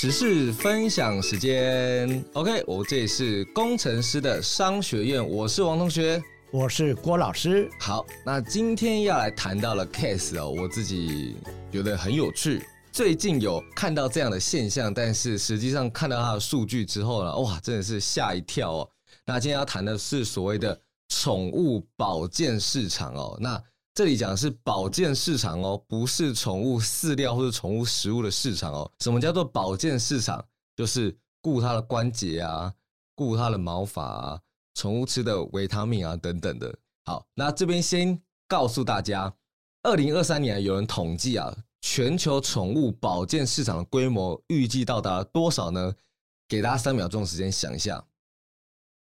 时事分享时间，OK，我这里是工程师的商学院，我是王同学，我是郭老师。好，那今天要来谈到了 case 哦，我自己觉得很有趣。最近有看到这样的现象，但是实际上看到它的数据之后呢，哇，真的是吓一跳哦。那今天要谈的是所谓的宠物保健市场哦。那这里讲的是保健市场哦，不是宠物饲料或者宠物食物的市场哦。什么叫做保健市场？就是顾它的关节啊，顾它的毛发啊，宠物吃的维他命啊等等的。好，那这边先告诉大家，二零二三年有人统计啊，全球宠物保健市场的规模预计到达多少呢？给大家三秒钟时间想一下，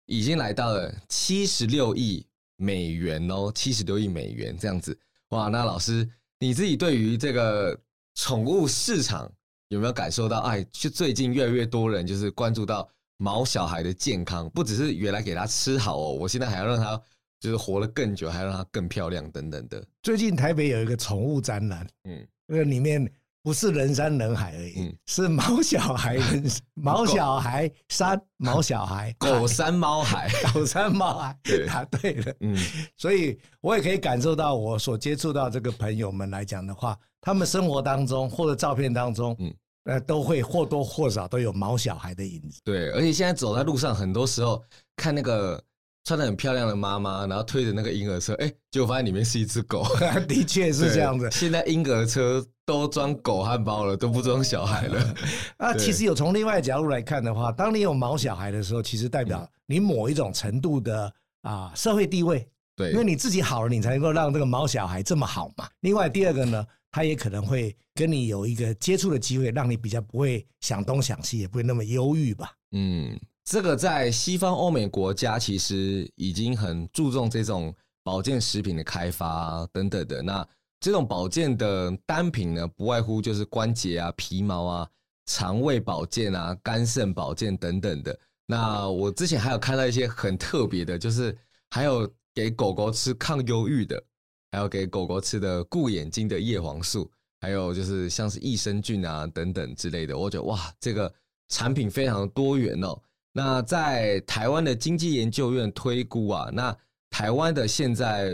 已经来到了七十六亿。美元哦，七十多亿美元这样子哇！那老师你自己对于这个宠物市场有没有感受到？哎，就最近越来越多人就是关注到毛小孩的健康，不只是原来给它吃好哦，我现在还要让它就是活得更久，还要让它更漂亮等等的。最近台北有一个宠物展览，嗯，那个里面。不是人山人海而已，嗯、是毛小孩人，毛小孩山，毛小孩 狗山猫海，狗山猫海，答对了。嗯，所以我也可以感受到，我所接触到这个朋友们来讲的话，他们生活当中或者照片当中，嗯，呃，都会或多或少都有毛小孩的影子。对，而且现在走在路上，很多时候看那个。穿的很漂亮的妈妈，然后推着那个婴儿车，哎，结果发现里面是一只狗。的确是这样子。现在婴儿车都装狗汉堡了，都不装小孩了。那其实有从另外角度来看的话，当你有毛小孩的时候，其实代表你某一种程度的啊社会地位。对，因为你自己好了，你才能够让这个毛小孩这么好嘛。另外第二个呢，他也可能会跟你有一个接触的机会，让你比较不会想东想西，也不会那么忧郁吧。嗯。这个在西方欧美国家其实已经很注重这种保健食品的开发等等的。那这种保健的单品呢，不外乎就是关节啊、皮毛啊、肠胃保健啊、肝肾保健等等的。那我之前还有看到一些很特别的，就是还有给狗狗吃抗忧郁的，还有给狗狗吃的顾眼睛的叶黄素，还有就是像是益生菌啊等等之类的。我觉得哇，这个产品非常多元哦。那在台湾的经济研究院推估啊，那台湾的现在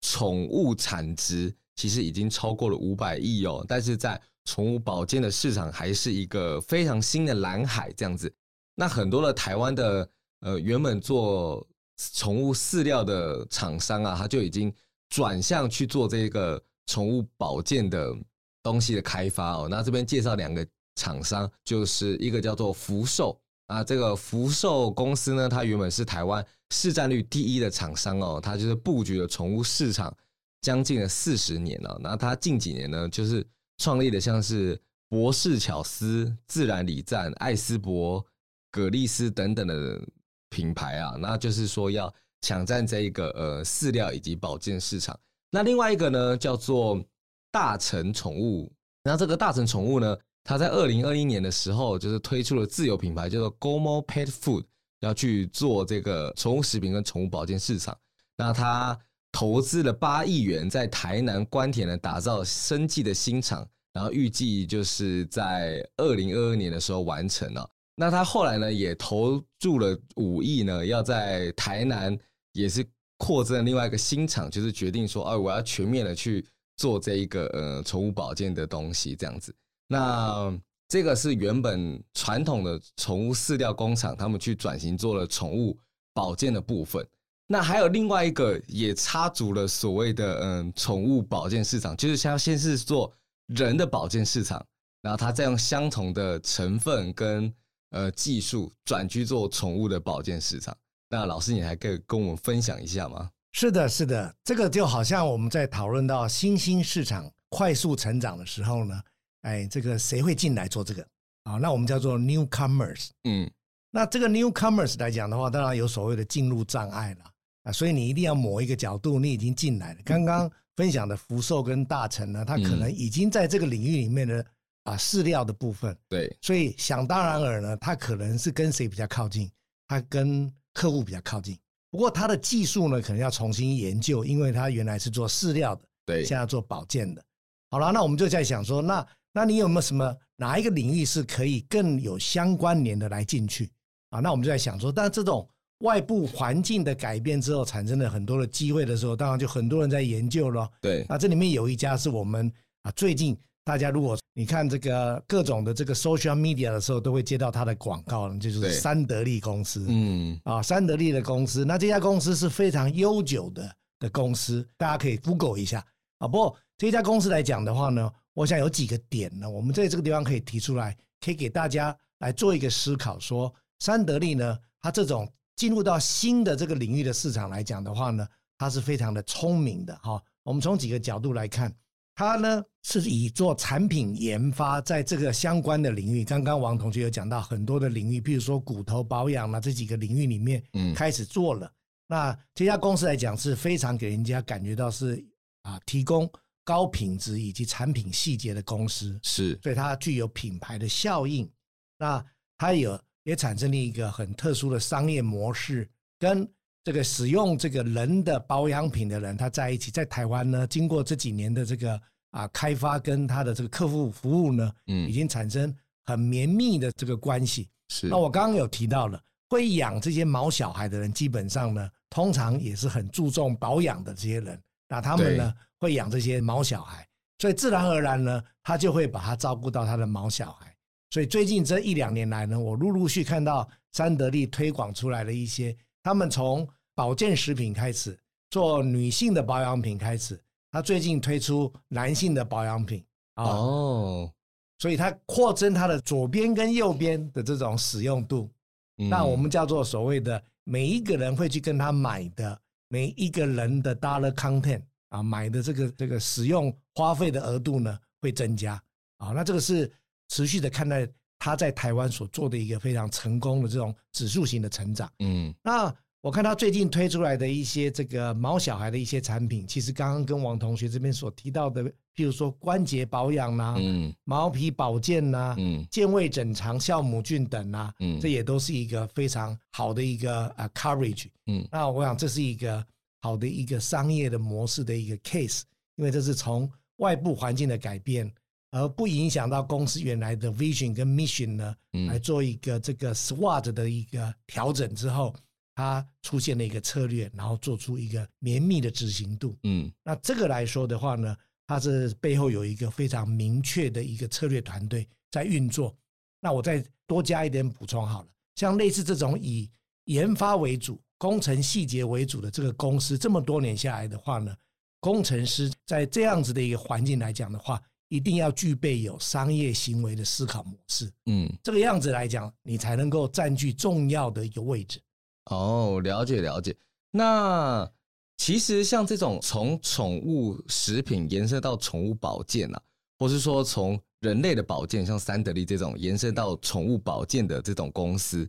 宠物产值其实已经超过了五百亿哦，但是在宠物保健的市场还是一个非常新的蓝海这样子。那很多的台湾的呃原本做宠物饲料的厂商啊，他就已经转向去做这个宠物保健的东西的开发哦。那这边介绍两个厂商，就是一个叫做福寿。啊，这个福寿公司呢，它原本是台湾市占率第一的厂商哦，它就是布局了宠物市场将近了四十年了。那它近几年呢，就是创立的像是博士巧思、自然礼赞、艾斯伯、葛丽丝等等的品牌啊，那就是说要抢占这一个呃饲料以及保健市场。那另外一个呢，叫做大成宠物，那这个大成宠物呢，他在二零二一年的时候，就是推出了自有品牌，叫做 Gomo Pet Food，要去做这个宠物食品跟宠物保健市场。那他投资了八亿元，在台南官田呢打造生技的新厂，然后预计就是在二零二二年的时候完成了。那他后来呢也投注了五亿呢，要在台南也是扩增另外一个新厂，就是决定说，哎，我要全面的去做这一个呃宠物保健的东西，这样子。那这个是原本传统的宠物饲料工厂，他们去转型做了宠物保健的部分。那还有另外一个也插足了所谓的嗯宠物保健市场，就是像先是做人的保健市场，然后他再用相同的成分跟呃技术转去做宠物的保健市场。那老师，你还可以跟我们分享一下吗？是的，是的，这个就好像我们在讨论到新兴市场快速成长的时候呢。哎，这个谁会进来做这个啊？那我们叫做 newcomers。嗯，那这个 newcomers 来讲的话，当然有所谓的进入障碍了啊。所以你一定要某一个角度，你已经进来了。刚刚分享的福寿跟大成呢，他可能已经在这个领域里面的啊饲料的部分。对，所以想当然尔呢，他可能是跟谁比较靠近？他跟客户比较靠近。不过他的技术呢，可能要重新研究，因为他原来是做饲料的，对，现在做保健的。好了，那我们就在想说，那那你有没有什么哪一个领域是可以更有相关联的来进去啊？那我们就在想说，但这种外部环境的改变之后产生了很多的机会的时候，当然就很多人在研究了。对，那这里面有一家是我们啊，最近大家如果你看这个各种的这个 social media 的时候，都会接到它的广告，就是三得利公司。嗯，啊，三得利的公司，那这家公司是非常悠久的的公司，大家可以 Google 一下啊。不过这家公司来讲的话呢，我想有几个点呢，我们在这个地方可以提出来，可以给大家来做一个思考。说三得利呢，它这种进入到新的这个领域的市场来讲的话呢，它是非常的聪明的哈。我们从几个角度来看，它呢是以做产品研发，在这个相关的领域，刚刚王同学有讲到很多的领域，譬如说骨头保养啊这几个领域里面，嗯，开始做了。那这家公司来讲是非常给人家感觉到是啊提供。高品质以及产品细节的公司是，所以它具有品牌的效应。那它有也产生了一个很特殊的商业模式，跟这个使用这个人的保养品的人他在一起，在台湾呢，经过这几年的这个啊开发，跟他的这个客户服务呢，嗯，已经产生很绵密的这个关系。是。那我刚刚有提到了，会养这些毛小孩的人，基本上呢，通常也是很注重保养的这些人。那他们呢，会养这些毛小孩，所以自然而然呢，他就会把他照顾到他的毛小孩。所以最近这一两年来呢，我陆陆续看到三得利推广出来的一些，他们从保健食品开始做女性的保养品开始，他最近推出男性的保养品哦，所以他扩增他的左边跟右边的这种使用度，那我们叫做所谓的每一个人会去跟他买的。每一个人的 dollar content 啊，买的这个这个使用花费的额度呢会增加啊，那这个是持续的看待他在台湾所做的一个非常成功的这种指数型的成长。嗯，那我看他最近推出来的一些这个毛小孩的一些产品，其实刚刚跟王同学这边所提到的，譬如说关节保养呐、啊，嗯，毛皮保健呐、啊，嗯，健胃整肠、酵母菌等啊，嗯，这也都是一个非常好的一个啊 coverage。嗯，那我想这是一个好的一个商业的模式的一个 case，因为这是从外部环境的改变，而不影响到公司原来的 vision 跟 mission 呢，来做一个这个 SWOT 的一个调整之后，它出现了一个策略，然后做出一个绵密的执行度。嗯，那这个来说的话呢，它是背后有一个非常明确的一个策略团队在运作。那我再多加一点补充好了，像类似这种以研发为主。工程细节为主的这个公司，这么多年下来的话呢，工程师在这样子的一个环境来讲的话，一定要具备有商业行为的思考模式。嗯，这个样子来讲，你才能够占据重要的一个位置。哦，了解了解。那其实像这种从宠物食品延伸到宠物保健啊，或是说从人类的保健，像三得利这种延伸到宠物保健的这种公司，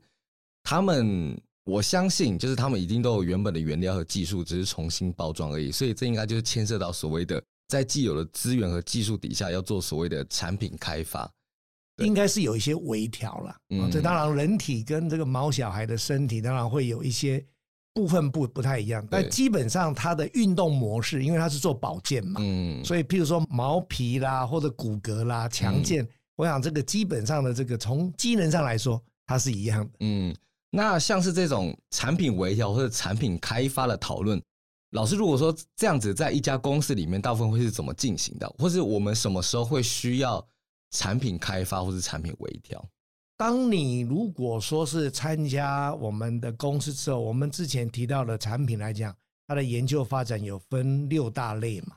他们。我相信，就是他们已经都有原本的原料和技术，只是重新包装而已。所以这应该就是牵涉到所谓的在既有的资源和技术底下，要做所谓的产品开发，应该是有一些微调了。嗯，这当然人体跟这个毛小孩的身体当然会有一些部分不不太一样，但基本上它的运动模式，因为它是做保健嘛，嗯，所以譬如说毛皮啦或者骨骼啦强健，我想这个基本上的这个从机能上来说，它是一样的，嗯。那像是这种产品微调或者产品开发的讨论，老师如果说这样子在一家公司里面，大部分会是怎么进行的？或是我们什么时候会需要产品开发或是产品微调？当你如果说是参加我们的公司之后，我们之前提到的产品来讲，它的研究发展有分六大类嘛，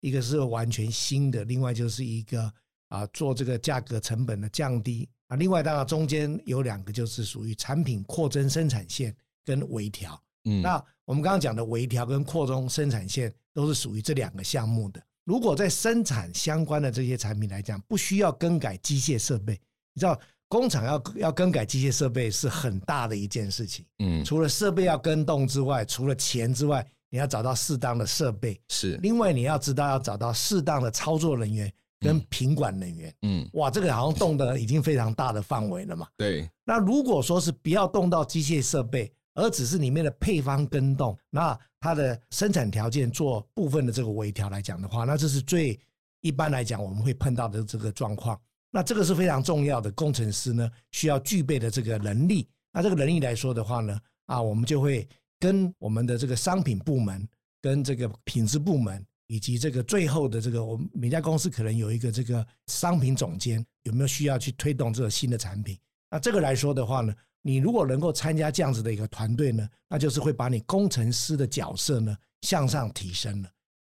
一个是完全新的，另外就是一个啊做这个价格成本的降低。啊，另外当然中间有两个，就是属于产品扩增生产线跟微调。嗯，那我们刚刚讲的微调跟扩增生产线都是属于这两个项目的。如果在生产相关的这些产品来讲，不需要更改机械设备，你知道工厂要要更改机械设备是很大的一件事情。嗯，除了设备要更动之外，除了钱之外，你要找到适当的设备。是，另外你要知道要找到适当的操作人员。跟品管人员，嗯，哇，这个好像动的已经非常大的范围了嘛。对。那如果说是不要动到机械设备，而只是里面的配方跟动，那它的生产条件做部分的这个微调来讲的话，那这是最一般来讲我们会碰到的这个状况。那这个是非常重要的，工程师呢需要具备的这个能力。那这个能力来说的话呢，啊，我们就会跟我们的这个商品部门、跟这个品质部门，以及这个最后的这个我们每家公司可能有一个这个商品总监，有没有需要去推动这个新的产品？那这个来说的话呢，你如果能够参加这样子的一个团队呢，那就是会把你工程师的角色呢向上提升了。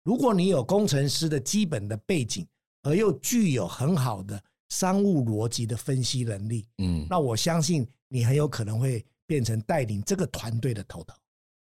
如果你有工程师的基本的背景，而又具有很好的商务逻辑的分析能力，嗯，那我相信你很有可能会变成带领这个团队的头头。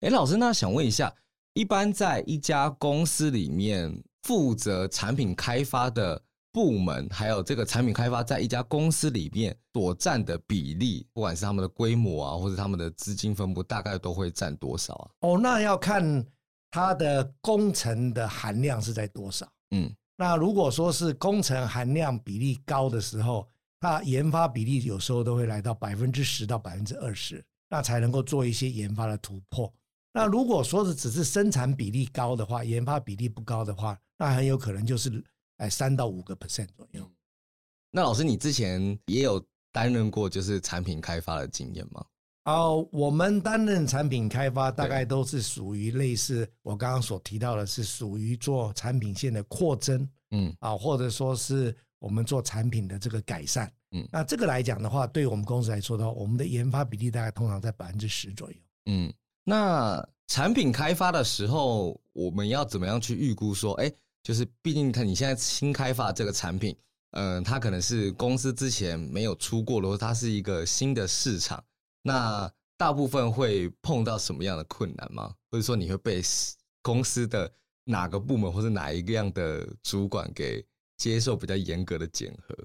哎，老师，那想问一下，一般在一家公司里面负责产品开发的部门，还有这个产品开发在一家公司里面所占的比例，不管是他们的规模啊，或者他们的资金分布，大概都会占多少啊？哦，那要看它的工程的含量是在多少，嗯。那如果说是工程含量比例高的时候，那研发比例有时候都会来到百分之十到百分之二十，那才能够做一些研发的突破。那如果说是只是生产比例高的话，研发比例不高的话，那很有可能就是哎三到五个 percent 左右。那老师，你之前也有担任过就是产品开发的经验吗？哦，我们担任产品开发，大概。都是属于类似我刚刚所提到的，是属于做产品线的扩增，嗯，啊，或者说是我们做产品的这个改善，嗯，那这个来讲的话，对我们公司来说的话，我们的研发比例大概通常在百分之十左右，嗯，那产品开发的时候，我们要怎么样去预估说，哎，就是毕竟看你现在新开发这个产品，嗯，它可能是公司之前没有出过的，或它是一个新的市场。那大部分会碰到什么样的困难吗？或者说你会被公司的哪个部门或者哪一个样的主管给接受比较严格的检核？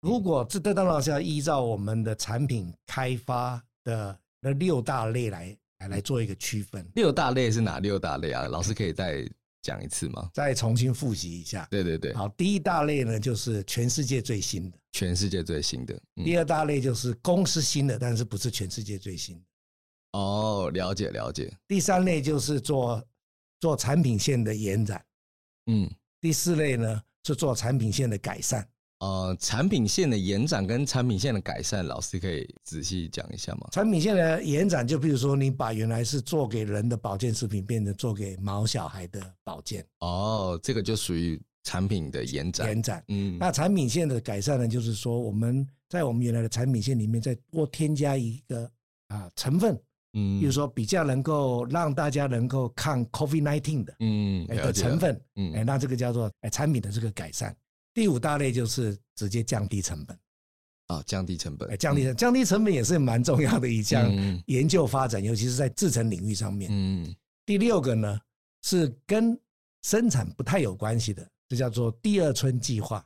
如果这这当然是要依照我们的产品开发的那六大类来来来做一个区分。六大类是哪六大类啊？老师可以再讲一次吗？再重新复习一下。对对对。好，第一大类呢，就是全世界最新的。全世界最新的。嗯、第二大类就是公司新的，但是不是全世界最新的。哦，了解了解。第三类就是做做产品线的延展。嗯。第四类呢是做产品线的改善。呃，产品线的延展跟产品线的改善，老师可以仔细讲一下吗？产品线的延展，就比如说你把原来是做给人的保健食品，变成做给毛小孩的保健。哦，这个就属于产品的延展。延展，嗯。那产品线的改善呢，就是说我们在我们原来的产品线里面再多添加一个啊成分，嗯，比如说比较能够让大家能够抗 COVID-19 的，嗯，的成分，嗯，哎，那这个叫做哎产品的这个改善。第五大类就是直接降低成本，啊，降低成本，降低成降低成本也是蛮重要的一项研究发展，尤其是在制成领域上面。嗯，第六个呢是跟生产不太有关系的，这叫做第二春计划，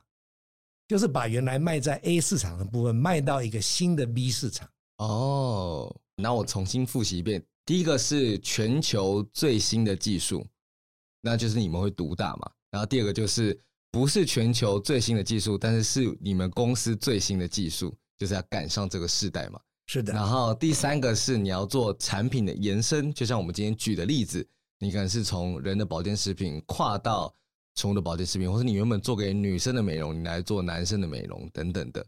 就是把原来卖在 A 市场的部分卖到一个新的 B 市场。哦，那我重新复习一遍，第一个是全球最新的技术，那就是你们会独大嘛，然后第二个就是。不是全球最新的技术，但是是你们公司最新的技术，就是要赶上这个时代嘛。是的。然后第三个是你要做产品的延伸，就像我们今天举的例子，你可能是从人的保健食品跨到宠物的保健食品，或是你原本做给女生的美容，你来做男生的美容等等的。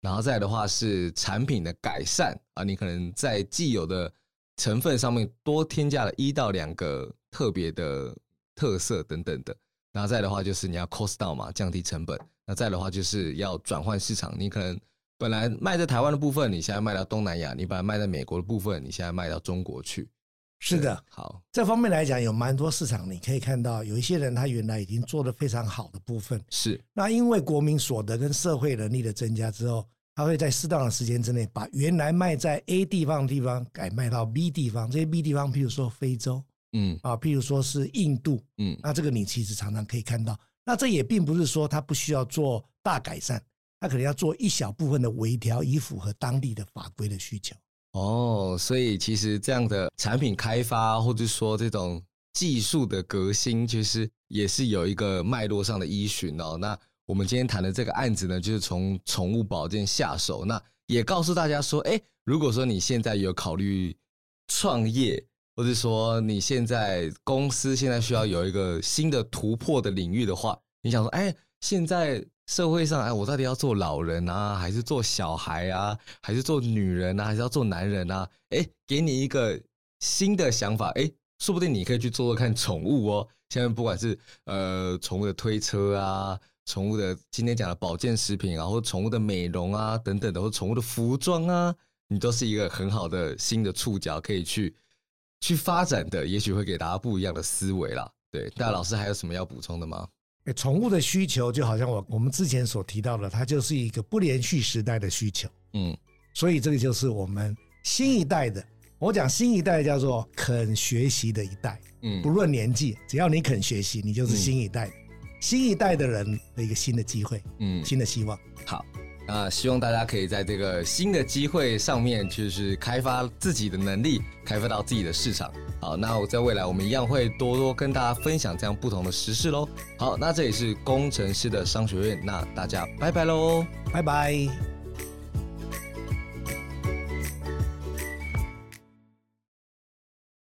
然后再来的话是产品的改善啊，你可能在既有的成分上面多添加了一到两个特别的特色等等的。然后再的话就是你要 cost down 嘛，降低成本。那再的话就是要转换市场，你可能本来卖在台湾的部分，你现在卖到东南亚；你本来卖在美国的部分，你现在卖到中国去。是的，好，这方面来讲有蛮多市场，你可以看到有一些人他原来已经做得非常好的部分，是。那因为国民所得跟社会能力的增加之后，他会在适当的时间之内把原来卖在 A 地方的地方改卖到 B 地方。这些 B 地方，譬如说非洲。嗯啊，譬如说是印度，嗯，那这个你其实常常可以看到。那这也并不是说它不需要做大改善，它可能要做一小部分的微调，以符合当地的法规的需求。哦，所以其实这样的产品开发，或者说这种技术的革新，其实也是有一个脉络上的依循哦。那我们今天谈的这个案子呢，就是从宠物保健下手。那也告诉大家说，哎，如果说你现在有考虑创业。或者说你现在公司现在需要有一个新的突破的领域的话，你想说，哎，现在社会上，哎，我到底要做老人啊，还是做小孩啊，还是做女人啊，还是要做男人啊？哎，给你一个新的想法，哎，说不定你可以去做做看宠物哦。现在不管是呃宠物的推车啊，宠物的今天讲的保健食品啊，或宠物的美容啊等等的，或宠物的服装啊，你都是一个很好的新的触角，可以去去发展的，也许会给大家不一样的思维啦。对，那老师还有什么要补充的吗？哎，宠物的需求就好像我我们之前所提到的，它就是一个不连续时代的需求。嗯，所以这个就是我们新一代的。我讲新一代叫做肯学习的一代。嗯，不论年纪，只要你肯学习，你就是新一代。嗯，新一代的人的一个新的机会，嗯，新的希望。好。啊，希望大家可以在这个新的机会上面，就是开发自己的能力，开发到自己的市场。好，那我在未来我们一样会多多跟大家分享这样不同的时事喽。好，那这里是工程师的商学院，那大家拜拜喽，拜拜。